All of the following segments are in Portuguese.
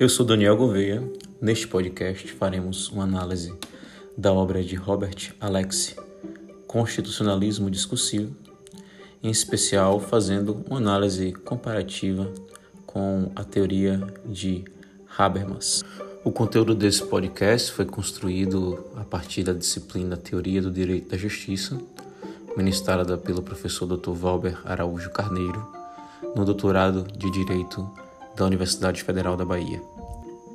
Eu sou Daniel Gouveia. Neste podcast faremos uma análise da obra de Robert Alexi, Constitucionalismo Discursivo, em especial fazendo uma análise comparativa com a teoria de Habermas. O conteúdo desse podcast foi construído a partir da disciplina Teoria do Direito da Justiça, ministrada pelo professor Dr. Valber Araújo Carneiro, no doutorado de Direito da Universidade Federal da Bahia.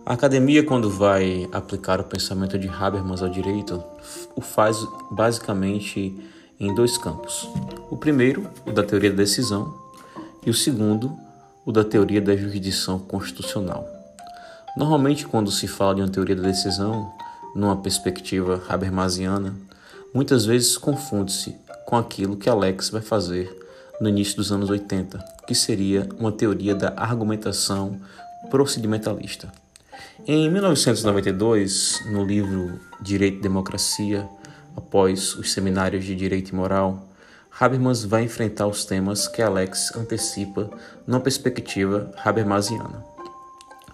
A academia, quando vai aplicar o pensamento de Habermas ao direito, o faz basicamente em dois campos. O primeiro, o da teoria da decisão, e o segundo, o da teoria da jurisdição constitucional. Normalmente, quando se fala de uma teoria da decisão, numa perspectiva habermasiana, muitas vezes confunde-se com aquilo que Alex vai fazer no início dos anos 80, que seria uma teoria da argumentação procedimentalista. Em 1992, no livro Direito e Democracia, após os seminários de Direito e Moral, Habermas vai enfrentar os temas que Alex antecipa numa perspectiva habermasiana.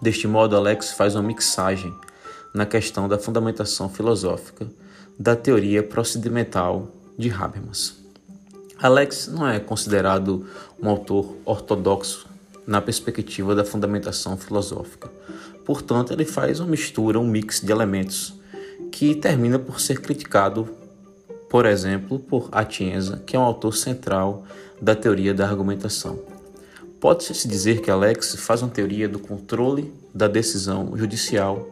Deste modo, Alex faz uma mixagem na questão da fundamentação filosófica da teoria procedimental de Habermas. Alex não é considerado um autor ortodoxo na perspectiva da fundamentação filosófica. Portanto, ele faz uma mistura, um mix de elementos que termina por ser criticado, por exemplo, por Atienza, que é um autor central da teoria da argumentação. Pode-se dizer que Alex faz uma teoria do controle da decisão judicial,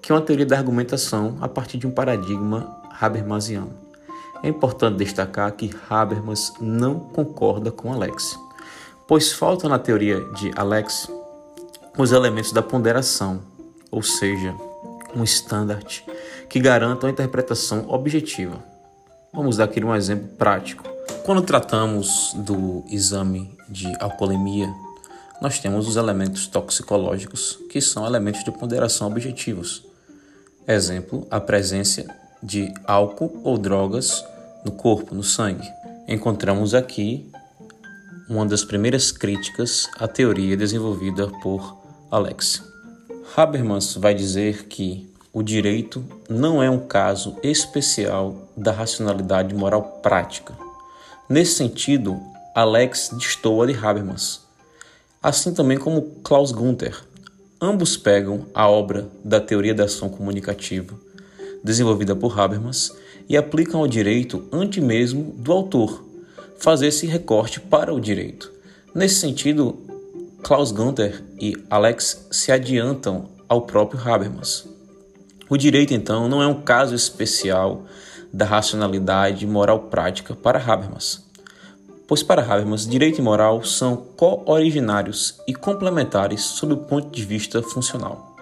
que é uma teoria da argumentação a partir de um paradigma habermasiano. É importante destacar que Habermas não concorda com Alex, pois falta na teoria de Alex os elementos da ponderação, ou seja, um standard que garanta uma interpretação objetiva. Vamos dar aqui um exemplo prático. Quando tratamos do exame de alcoolemia, nós temos os elementos toxicológicos, que são elementos de ponderação objetivos. Exemplo, a presença de álcool ou drogas no corpo, no sangue. Encontramos aqui uma das primeiras críticas à teoria desenvolvida por Alex. Habermas vai dizer que o direito não é um caso especial da racionalidade moral prática. Nesse sentido, Alex destoa de Habermas, assim também como Klaus Gunther. Ambos pegam a obra da teoria da ação comunicativa, desenvolvida por Habermas, e aplicam ao direito antes mesmo do autor fazer esse recorte para o direito. Nesse sentido, Klaus Gunther e Alex se adiantam ao próprio Habermas. O direito, então, não é um caso especial da racionalidade moral prática para Habermas, pois para Habermas, direito e moral são co-originários e complementares sob o ponto de vista funcional,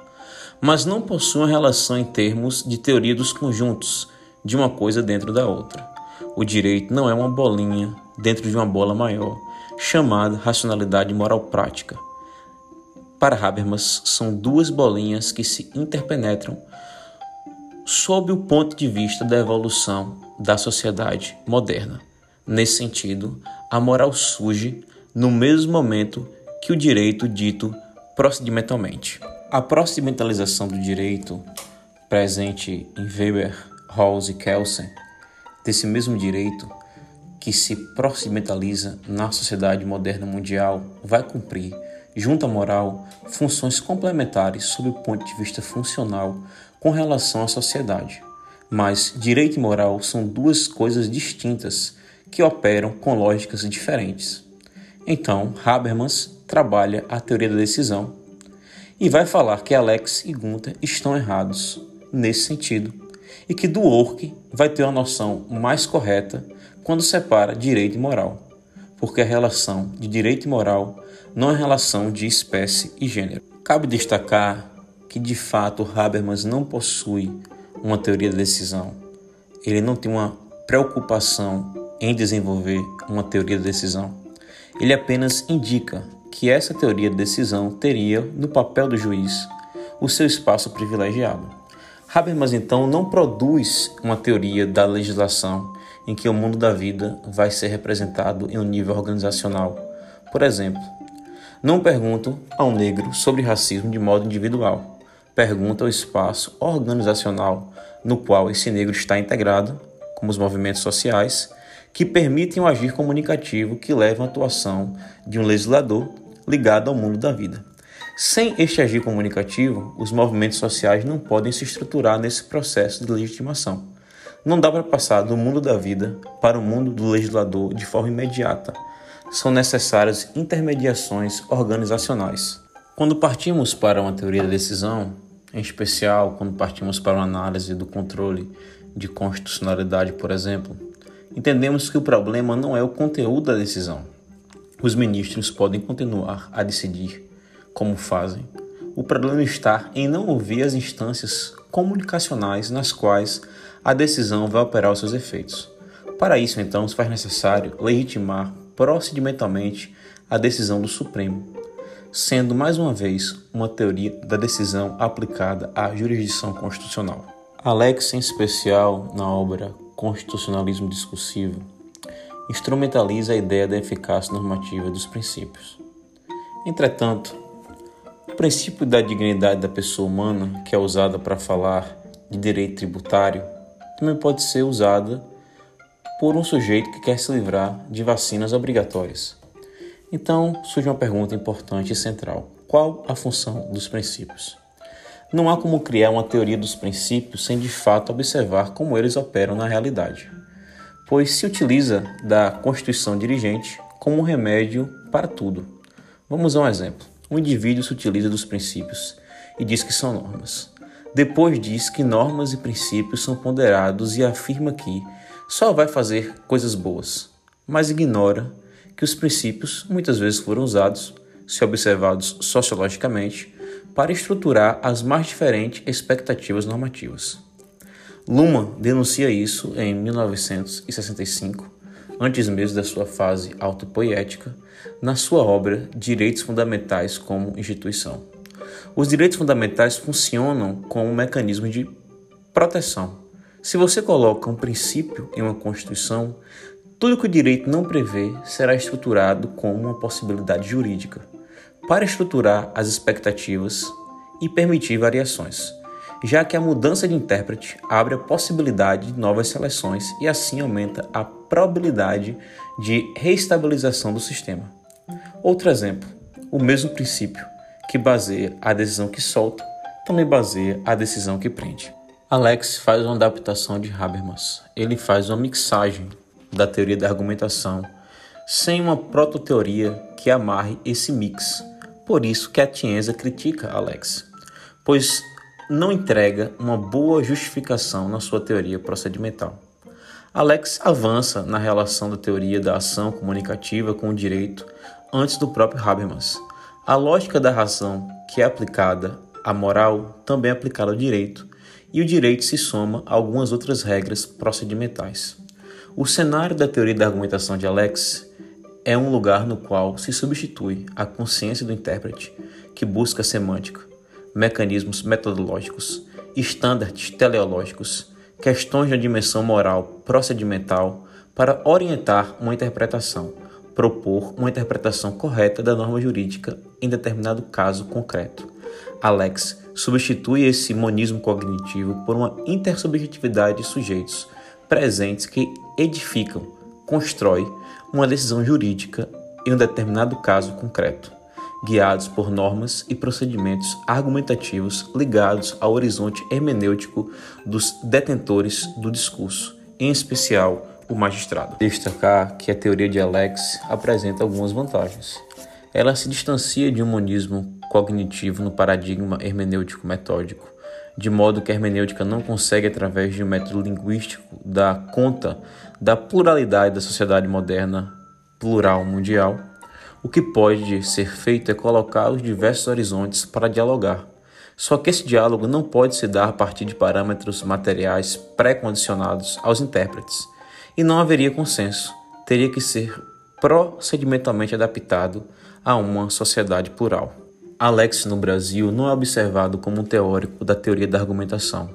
mas não possuem relação em termos de teoria dos conjuntos, de uma coisa dentro da outra. O direito não é uma bolinha dentro de uma bola maior, chamada racionalidade moral prática. Para Habermas, são duas bolinhas que se interpenetram sob o ponto de vista da evolução da sociedade moderna. Nesse sentido, a moral surge no mesmo momento que o direito dito procedimentalmente. A procedimentalização do direito, presente em Weber Rawls e Kelsen, desse mesmo direito que se procedimentaliza na sociedade moderna mundial, vai cumprir, junto à moral, funções complementares sob o ponto de vista funcional com relação à sociedade. Mas direito e moral são duas coisas distintas que operam com lógicas diferentes. Então, Habermas trabalha a teoria da decisão e vai falar que Alex e Gunther estão errados nesse sentido e que do work vai ter uma noção mais correta quando separa direito e moral, porque a relação de direito e moral não é relação de espécie e gênero. Cabe destacar que de fato Habermas não possui uma teoria da decisão. Ele não tem uma preocupação em desenvolver uma teoria da decisão. Ele apenas indica que essa teoria de decisão teria, no papel do juiz, o seu espaço privilegiado. Habermas então não produz uma teoria da legislação em que o mundo da vida vai ser representado em um nível organizacional. Por exemplo, Não pergunto ao negro sobre racismo de modo individual. Pergunto ao espaço organizacional no qual esse negro está integrado, como os movimentos sociais, que permitem o agir comunicativo que leva à atuação de um legislador ligado ao mundo da vida. Sem este agir comunicativo, os movimentos sociais não podem se estruturar nesse processo de legitimação. Não dá para passar do mundo da vida para o mundo do legislador de forma imediata. São necessárias intermediações organizacionais. Quando partimos para uma teoria da decisão, em especial quando partimos para uma análise do controle de constitucionalidade, por exemplo, entendemos que o problema não é o conteúdo da decisão. Os ministros podem continuar a decidir como fazem. O problema está em não ouvir as instâncias comunicacionais nas quais a decisão vai operar os seus efeitos. Para isso, então, se faz necessário legitimar procedimentalmente a decisão do Supremo, sendo mais uma vez uma teoria da decisão aplicada à jurisdição constitucional. Alex, em especial na obra Constitucionalismo Discursivo, instrumentaliza a ideia da eficácia normativa dos princípios. Entretanto, o princípio da dignidade da pessoa humana, que é usada para falar de direito tributário, também pode ser usada por um sujeito que quer se livrar de vacinas obrigatórias. Então surge uma pergunta importante e central: qual a função dos princípios? Não há como criar uma teoria dos princípios sem de fato observar como eles operam na realidade, pois se utiliza da Constituição dirigente como um remédio para tudo. Vamos a um exemplo. Um indivíduo se utiliza dos princípios e diz que são normas. Depois diz que normas e princípios são ponderados e afirma que só vai fazer coisas boas, mas ignora que os princípios muitas vezes foram usados, se observados sociologicamente, para estruturar as mais diferentes expectativas normativas. Luma denuncia isso em 1965, antes mesmo da sua fase autopoética, na sua obra Direitos Fundamentais como Instituição. Os direitos fundamentais funcionam como um mecanismo de proteção. Se você coloca um princípio em uma Constituição, tudo que o direito não prevê será estruturado como uma possibilidade jurídica, para estruturar as expectativas e permitir variações, já que a mudança de intérprete abre a possibilidade de novas seleções e assim aumenta a probabilidade de reestabilização do sistema. Outro exemplo, o mesmo princípio que baseia a decisão que solta, também baseia a decisão que prende. Alex faz uma adaptação de Habermas. Ele faz uma mixagem da teoria da argumentação sem uma prototeoria que amarre esse mix. Por isso que a Tienza critica Alex, pois não entrega uma boa justificação na sua teoria procedimental. Alex avança na relação da teoria da ação comunicativa com o direito antes do próprio Habermas a lógica da razão, que é aplicada à moral, também é aplicada ao direito, e o direito se soma a algumas outras regras procedimentais. O cenário da teoria da argumentação de Alex é um lugar no qual se substitui a consciência do intérprete, que busca semântica, mecanismos metodológicos, estándares teleológicos, questões da dimensão moral procedimental para orientar uma interpretação propor uma interpretação correta da norma jurídica em determinado caso concreto. Alex substitui esse monismo cognitivo por uma intersubjetividade de sujeitos presentes que edificam, constrói uma decisão jurídica em um determinado caso concreto, guiados por normas e procedimentos argumentativos ligados ao horizonte hermenêutico dos detentores do discurso, em especial o magistrado. Destacar que a teoria de Alex apresenta algumas vantagens. Ela se distancia de um monismo cognitivo no paradigma hermenêutico metódico, de modo que a hermenêutica não consegue, através de um método linguístico, dar conta da pluralidade da sociedade moderna plural mundial. O que pode ser feito é colocar os diversos horizontes para dialogar. Só que esse diálogo não pode se dar a partir de parâmetros materiais pré-condicionados aos intérpretes e não haveria consenso. Teria que ser procedimentalmente adaptado a uma sociedade plural. Alex no Brasil não é observado como um teórico da teoria da argumentação.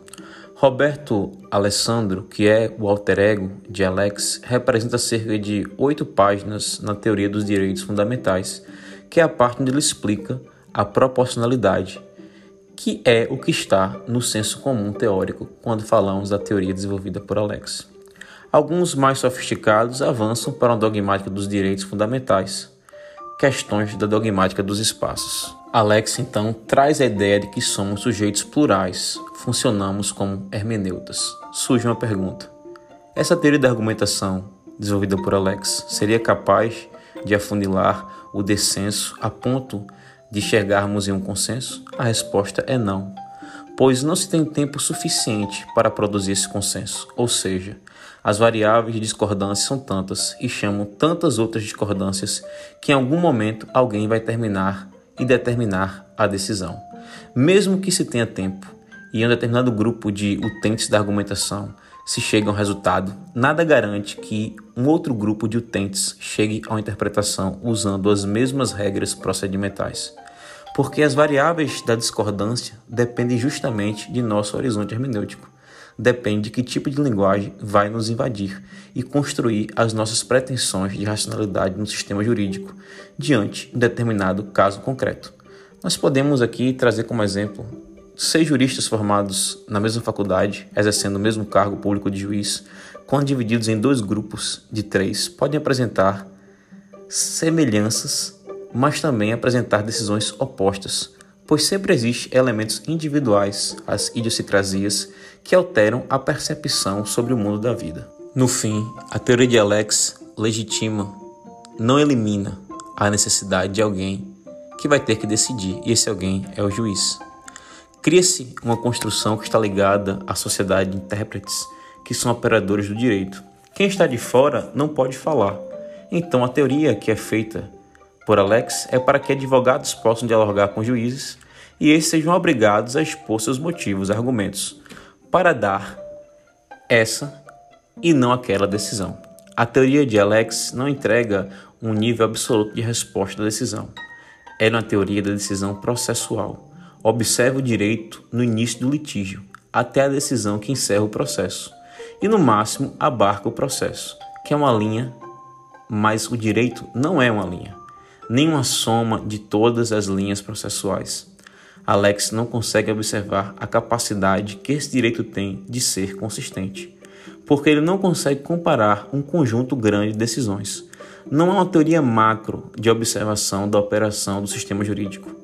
Roberto Alessandro, que é o alter ego de Alex, representa cerca de oito páginas na teoria dos direitos fundamentais, que é a parte onde ele explica a proporcionalidade, que é o que está no senso comum teórico quando falamos da teoria desenvolvida por Alex. Alguns mais sofisticados avançam para a dogmática dos direitos fundamentais, questões da dogmática dos espaços. Alex então traz a ideia de que somos sujeitos plurais, funcionamos como hermeneutas. Surge uma pergunta: essa teoria da argumentação, desenvolvida por Alex, seria capaz de afunilar o descenso a ponto de chegarmos em um consenso? A resposta é não, pois não se tem tempo suficiente para produzir esse consenso, ou seja, as variáveis de discordância são tantas e chamam tantas outras discordâncias que em algum momento alguém vai terminar e determinar a decisão. Mesmo que se tenha tempo e em um determinado grupo de utentes da argumentação se chegue a um resultado, nada garante que um outro grupo de utentes chegue a uma interpretação usando as mesmas regras procedimentais. Porque as variáveis da discordância dependem justamente de nosso horizonte hermenêutico depende de que tipo de linguagem vai nos invadir e construir as nossas pretensões de racionalidade no sistema jurídico diante de determinado caso concreto. Nós podemos aqui trazer como exemplo seis juristas formados na mesma faculdade, exercendo o mesmo cargo público de juiz, quando divididos em dois grupos de três, podem apresentar semelhanças, mas também apresentar decisões opostas, pois sempre existem elementos individuais, as idiosincrasias, que alteram a percepção sobre o mundo da vida. No fim, a teoria de Alex legitima, não elimina a necessidade de alguém que vai ter que decidir, e esse alguém é o juiz. Cria-se uma construção que está ligada à sociedade de intérpretes, que são operadores do direito. Quem está de fora não pode falar. Então, a teoria que é feita por Alex é para que advogados possam dialogar com juízes e esses sejam obrigados a expor seus motivos, argumentos, para dar essa e não aquela decisão. A teoria de Alex não entrega um nível absoluto de resposta da decisão. É uma teoria da decisão processual. Observa o direito no início do litígio, até a decisão que encerra o processo, e no máximo abarca o processo, que é uma linha, mas o direito não é uma linha nem uma soma de todas as linhas processuais. Alex não consegue observar a capacidade que esse direito tem de ser consistente, porque ele não consegue comparar um conjunto grande de decisões. Não há uma teoria macro de observação da operação do sistema jurídico.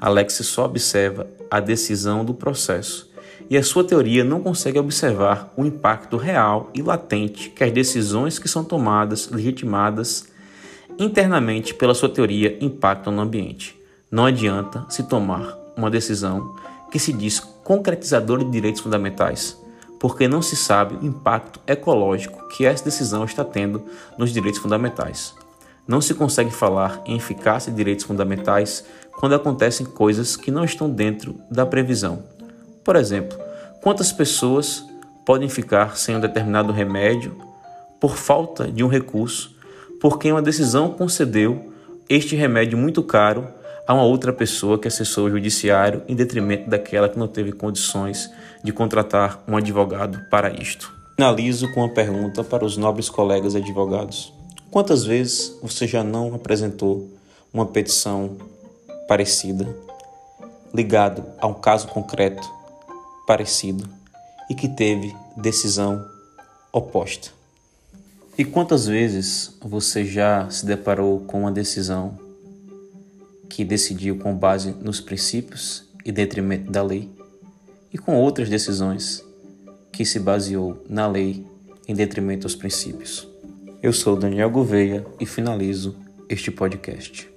Alex só observa a decisão do processo, e a sua teoria não consegue observar o impacto real e latente que as decisões que são tomadas, legitimadas, internamente pela sua teoria impactam no ambiente. Não adianta se tomar uma decisão que se diz concretizadora de direitos fundamentais, porque não se sabe o impacto ecológico que essa decisão está tendo nos direitos fundamentais. Não se consegue falar em eficácia de direitos fundamentais quando acontecem coisas que não estão dentro da previsão. Por exemplo, quantas pessoas podem ficar sem um determinado remédio por falta de um recurso porque uma decisão concedeu este remédio muito caro a uma outra pessoa que acessou o judiciário em detrimento daquela que não teve condições de contratar um advogado para isto. Finalizo com uma pergunta para os nobres colegas advogados. Quantas vezes você já não apresentou uma petição parecida, ligado a um caso concreto parecido e que teve decisão oposta? E quantas vezes você já se deparou com uma decisão que decidiu com base nos princípios e detrimento da lei, e com outras decisões que se baseou na lei em detrimento aos princípios? Eu sou Daniel Gouveia e finalizo este podcast.